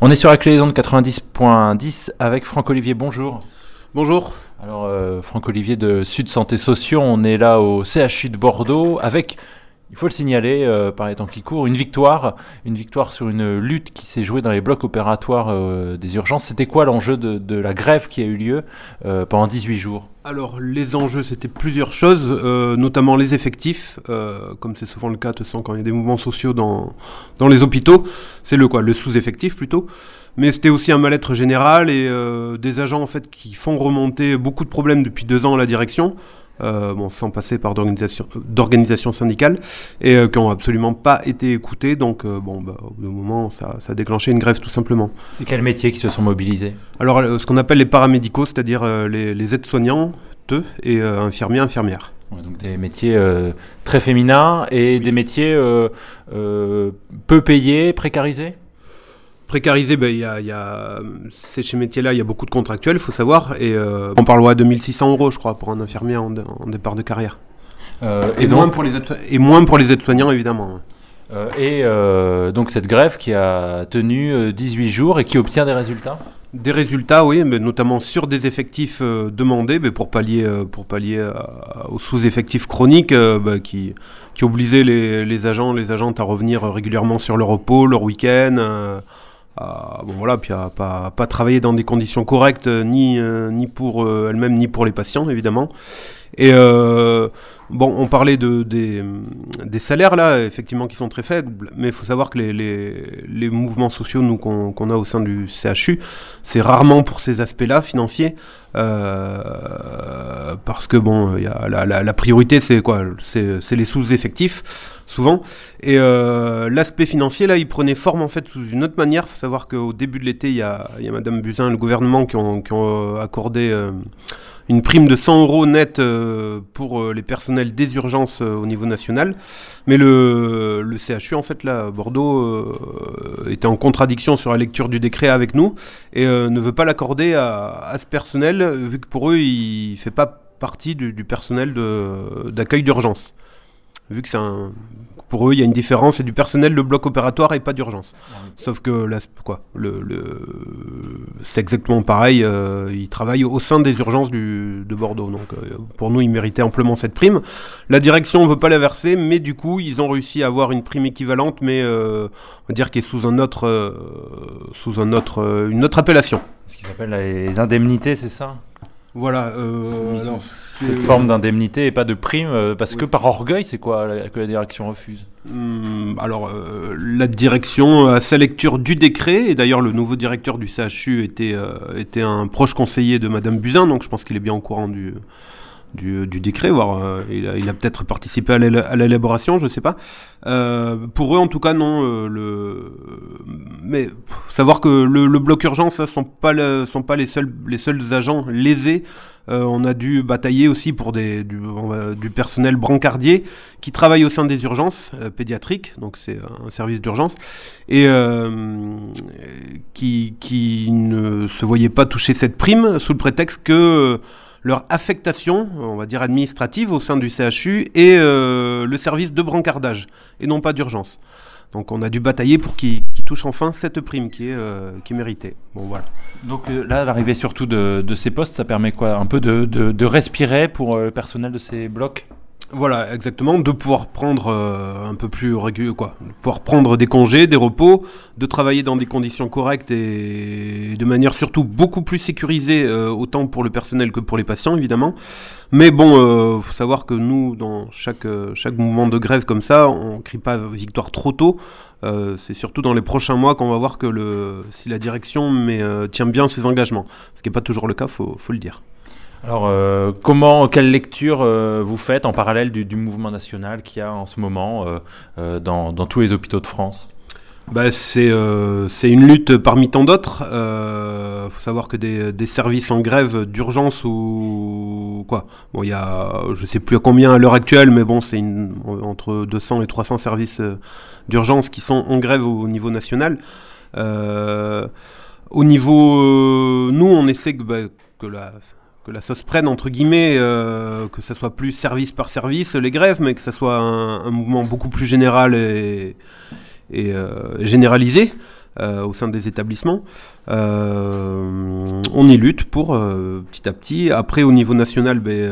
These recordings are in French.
On est sur la clé de 90.10 avec Franck Olivier. Bonjour. Bonjour. Alors, euh, Franck Olivier de Sud Santé Sociaux, on est là au CHU de Bordeaux avec il faut le signaler euh, par les temps qui courent, une victoire, une victoire sur une lutte qui s'est jouée dans les blocs opératoires euh, des urgences. C'était quoi l'enjeu de, la grève qui a eu lieu euh, pendant 18 jours? Alors les enjeux, c'était plusieurs choses, notamment les effectifs, comme c'est souvent le cas, de quand il y a des mouvements sociaux dans, dans les hôpitaux, c'est le quoi, le sous-effectif plutôt. Mais c'était aussi un mal-être général et des agents en fait qui font remonter beaucoup de problèmes depuis deux ans à la direction. Euh, bon, sans passer par d'organisations syndicales, et euh, qui n'ont absolument pas été écoutées. Donc, euh, bon, bah, au bout d'un moment, ça, ça, a déclenché une grève tout simplement. C'est quels métiers qui se sont mobilisés? Alors, ce qu'on appelle les paramédicaux, c'est-à-dire les, aides-soignants, eux, et infirmiers, infirmières. donc des métiers très féminins et des métiers peu payés, précarisés? Précarisé, ben, y a, y a, c'est chez métiers-là, il y a beaucoup de contractuels, il faut savoir. Et euh, on parle de 2600 euros, je crois, pour un infirmier en, départ de carrière. Euh, et, moins pour les et moins pour les aides-soignants, évidemment. Euh, et donc cette grève qui a tenu 18 jours et qui obtient des résultats? Des résultats, oui, mais notamment sur des effectifs demandés, mais pour pallier, pour pallier aux sous-effectifs chroniques bah, qui, qui obligeaient les, les, agents, les agentes à revenir régulièrement sur leur repos, leur week-end bon voilà, puis à pas, pas travailler dans des conditions correctes, euh, ni, euh, ni pour euh, elle-même, ni pour les patients, évidemment. Et bon, on parlait de, des, des, salaires là, effectivement, qui sont très faibles, mais il faut savoir que les, les, les mouvements sociaux nous qu'on a au sein du CHU, c'est rarement pour ces aspects-là financiers, parce que bon, y a la, la, la priorité c'est quoi? C'est les sous-effectifs souvent. Et euh, l'aspect financier, là, il prenait forme en fait sous une autre manière. Il faut savoir qu'au début de l'été, il y a, y Madame Buzyn, le gouvernement, qui ont, euh, accordé euh, une prime de 100 euros net pour les personnels des urgences au niveau national. Mais le, CHU, en fait, là, Bordeaux, était en contradiction sur la lecture du décret avec nous et ne veut pas l'accorder à, ce personnel, vu que pour eux, il fait pas partie du, du personnel d'accueil d'urgence vu que c'est un pour eux, il y a une différence, c'est du personnel de bloc opératoire et pas d'urgence. Sauf que là, quoi, le, c'est exactement pareil. Euh, ils travaillent au sein des urgences du, de Bordeaux. Donc, euh, pour nous, ils méritaient amplement cette prime. La direction ne veut pas la verser, mais du coup, ils ont réussi à avoir une prime équivalente, mais euh, on va dire qui est sous un autre, sous un autre, une autre appellation. Ce qu'ils appellent les indemnités, c'est ça? Voilà. Euh, cette forme d'indemnité et pas de prime, euh, parce que par orgueil, c'est quoi que la direction refuse hum, Alors, euh, la direction, à sa lecture du décret, et d'ailleurs le nouveau directeur du CHU était, était un proche conseiller de Madame Buzyn, donc je pense qu'il est bien au courant du, du, décret, voire euh, il a, peut-être participé à l'élaboration, je ne sais pas. Euh, pour eux, en tout cas, non. Euh, le... Mais savoir que le, bloc urgence, ne sont pas, sont pas les, seuls, les seuls agents lésés. on a dû batailler aussi pour des, du, du, personnel brancardier qui travaille au sein des urgences pédiatriques, donc c'est un service d'urgence, et qui, qui ne se voyait pas toucher cette prime sous le prétexte que leur affectation, on va dire administrative, au sein du CHU et euh, le service de brancardage, et non pas d'urgence. Donc on a dû batailler pour qu'ils touchent enfin cette prime qui est, euh, qui méritée. Bon, voilà. Donc euh, là, l'arrivée surtout de, ces postes, ça permet quoi? Un peu de, de respirer pour le personnel de ces blocs? Voilà, exactement, de pouvoir prendre euh, un peu plus régulier, quoi, de pouvoir prendre des congés, des repos, de travailler dans des conditions correctes et de manière surtout beaucoup plus sécurisée, euh, autant pour le personnel que pour les patients, évidemment. Mais bon, euh, faut savoir que nous, dans chaque chaque mouvement de grève comme ça, on crie pas victoire trop tôt. c'est surtout dans les prochains mois qu'on va voir que le si la direction mais tient bien ses engagements, ce qui n'est pas toujours le cas, faut faut le dire. Alors, euh, comment, quelle lecture euh, vous faites en parallèle du, mouvement national qu'il y a en ce moment euh, dans, tous les hôpitaux de France? Bah, c'est une lutte parmi tant d'autres. Il faut savoir que des, services en grève d'urgence ou quoi. Bon, je sais plus à combien à l'heure actuelle, mais bon, c'est entre 200 et 300 services d'urgence qui sont en grève au, niveau national. au niveau, nous, on essaie que, bah, que la que la sauce prenne entre guillemets, euh, que ça soit plus service par service les grèves, mais que ça soit un, mouvement beaucoup plus général et, euh, généralisé. au sein des établissements. on y lutte pour petit à petit. Après, au niveau national, ben,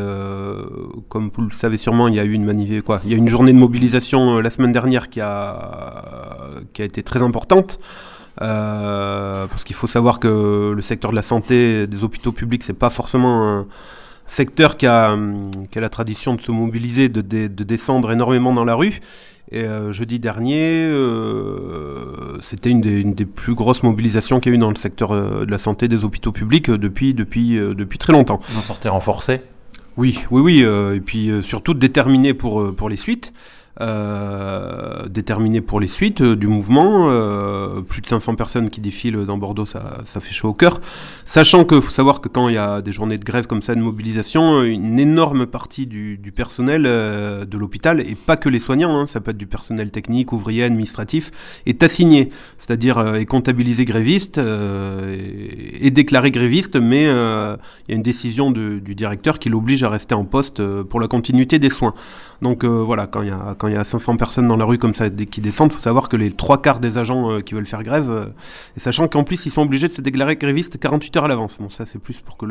comme vous le savez sûrement, il y a eu une manif quoi, il y a une journée de mobilisation la semaine dernière qui a, qui a été très importante. Parce qu'il faut savoir que le secteur de la santé, des hôpitaux publics, c'est pas forcément un, secteur qui a, qui a, la tradition de se mobiliser, de, de, descendre énormément dans la rue. Et euh, jeudi dernier, euh, c'était une, une des, plus grosses mobilisations qu'il y a eu dans le secteur euh, de la santé des hôpitaux publics depuis, depuis, depuis très longtemps. Vous en sortez renforcé? Oui, oui, oui. et puis surtout déterminé pour, pour les suites. Euh, déterminé pour les suites euh, du mouvement. Euh, plus de 500 personnes qui défilent dans Bordeaux, ça, fait chaud au cœur. Sachant qu'il faut savoir que quand il y a des journées de grève comme ça, de mobilisation, une énorme partie du, personnel de l'hôpital, et pas que les soignants, hein, ça peut être du personnel technique, ouvrier, administratif, est assigné, c'est-à-dire est comptabilisé gréviste et, déclaré gréviste, mais il y a une décision du directeur qui l'oblige à rester en poste pour la continuité des soins. Donc voilà, quand il y a il y a 500 personnes dans la rue comme ça qui descendent, il faut savoir que les trois quarts des agents euh, qui veulent faire grève, euh, sachant qu'en plus ils sont obligés de se déclarer grévistes 48 heures à l'avance. Bon, ça c'est plus pour que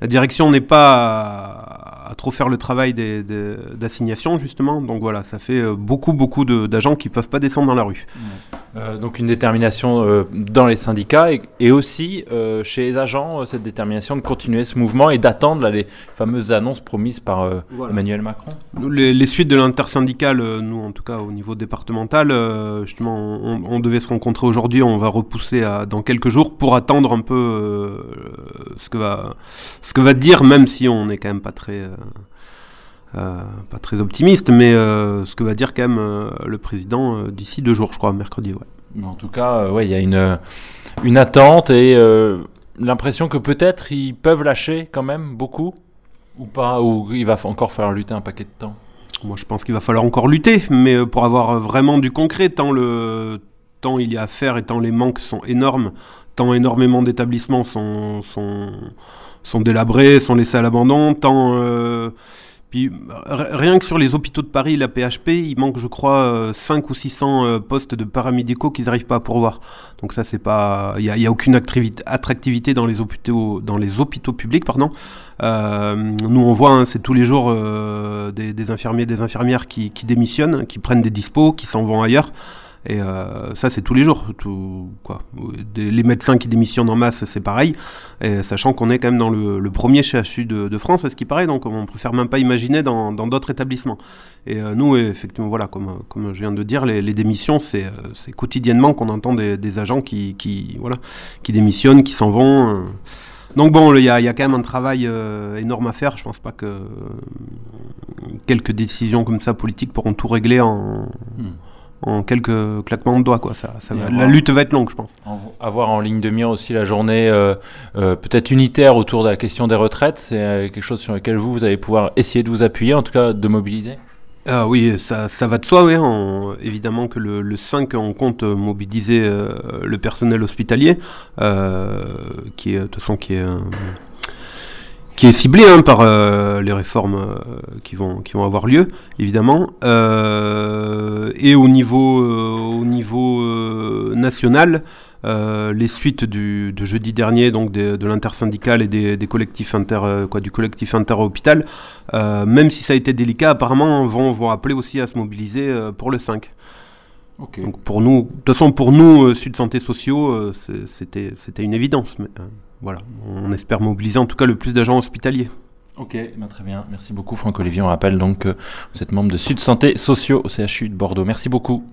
la direction n'est pas à, trop faire le travail d'assignation justement. Donc voilà, ça fait euh, beaucoup beaucoup d'agents qui peuvent pas descendre dans la rue. Euh, donc une détermination euh, dans les syndicats et, aussi chez les agents cette détermination de continuer ce mouvement et d'attendre les fameuses annonces promises par Emmanuel Macron. les, suites de l'intersyndicale, nous en tout cas au niveau départemental, justement on, on, devait se rencontrer aujourd'hui, on va repousser à, dans quelques jours pour attendre un peu ce que va ce que va dire, même si on n'est quand même pas très, euh, euh, pas très optimiste, mais euh, ce que va dire quand même le président d'ici deux jours, je crois, mercredi. Ouais. En tout cas, ouais, il y a une, une attente et l'impression que peut-être ils peuvent lâcher quand même beaucoup, ou pas, ou il va encore falloir lutter un paquet de temps? Moi, je pense qu'il va falloir encore lutter, mais pour avoir vraiment du concret, tant le tant il y a à faire et tant les manques sont énormes, tant énormément d'établissements sont, sont sont délabrés, sont laissés à l'abandon. Tant, euh, puis rien que sur les hôpitaux de Paris, la PHP, il manque, je crois, 5 ou 600 euh, postes de paramédicaux qu'ils n'arrivent pas à pourvoir. Donc ça, c'est pas, il n'y a, aucune attractivité dans les hôpitaux, dans les hôpitaux publics, pardon. Euh, nous, on voit, hein, c'est tous les jours des, des, infirmiers, des infirmières qui, qui démissionnent, qui prennent des dispos, qui s'en vont ailleurs. Et euh, ça, c'est tous les jours. Les médecins qui démissionnent en masse, c'est pareil. Sachant qu'on est quand même dans le, premier CHU de, de, France, à ce qui paraît, donc on préfère même pas imaginer dans d'autres établissements. Et euh, nous, effectivement, voilà, comme, comme je viens de dire, les, démissions, c'est euh, quotidiennement qu'on entend des, agents qui, voilà, qui démissionnent, qui s'en vont. Donc bon, il y, a quand même un travail énorme à faire. Je pense pas que quelques décisions comme ça politiques pourront tout régler en, hmm en quelques claquements de doigts. Quoi. Ça, la lutte va être longue, je pense. avoir en ligne de mire aussi la journée euh, euh, peut-être unitaire autour de la question des retraites, c'est euh, quelque chose sur lequel vous, vous allez pouvoir essayer de vous appuyer, en tout cas de mobiliser ah oui, ça, ça va de soi, oui. évidemment que le, le, 5, on compte mobiliser le personnel hospitalier, qui est, de toute façon, qui est qui est ciblé hein, par euh, les réformes euh, qui, vont, qui vont avoir lieu, évidemment. Euh, et au niveau, au niveau national, les suites du, de jeudi dernier, donc de, de l'intersyndicale et des, des, collectifs inter, quoi, du collectif inter-hôpital, même si ça a été délicat, apparemment vont, vont appeler aussi à se mobiliser pour le 5. Donc pour nous, de toute façon pour nous, Sud Santé Sociaux, c'était une évidence. Mais, voilà, on espère mobiliser en tout cas le plus d'agents hospitaliers. Ok, ben très bien. Merci beaucoup Franck Olivier. On rappelle donc que vous êtes membre de Sud Santé Sociaux au CHU de Bordeaux. Merci beaucoup.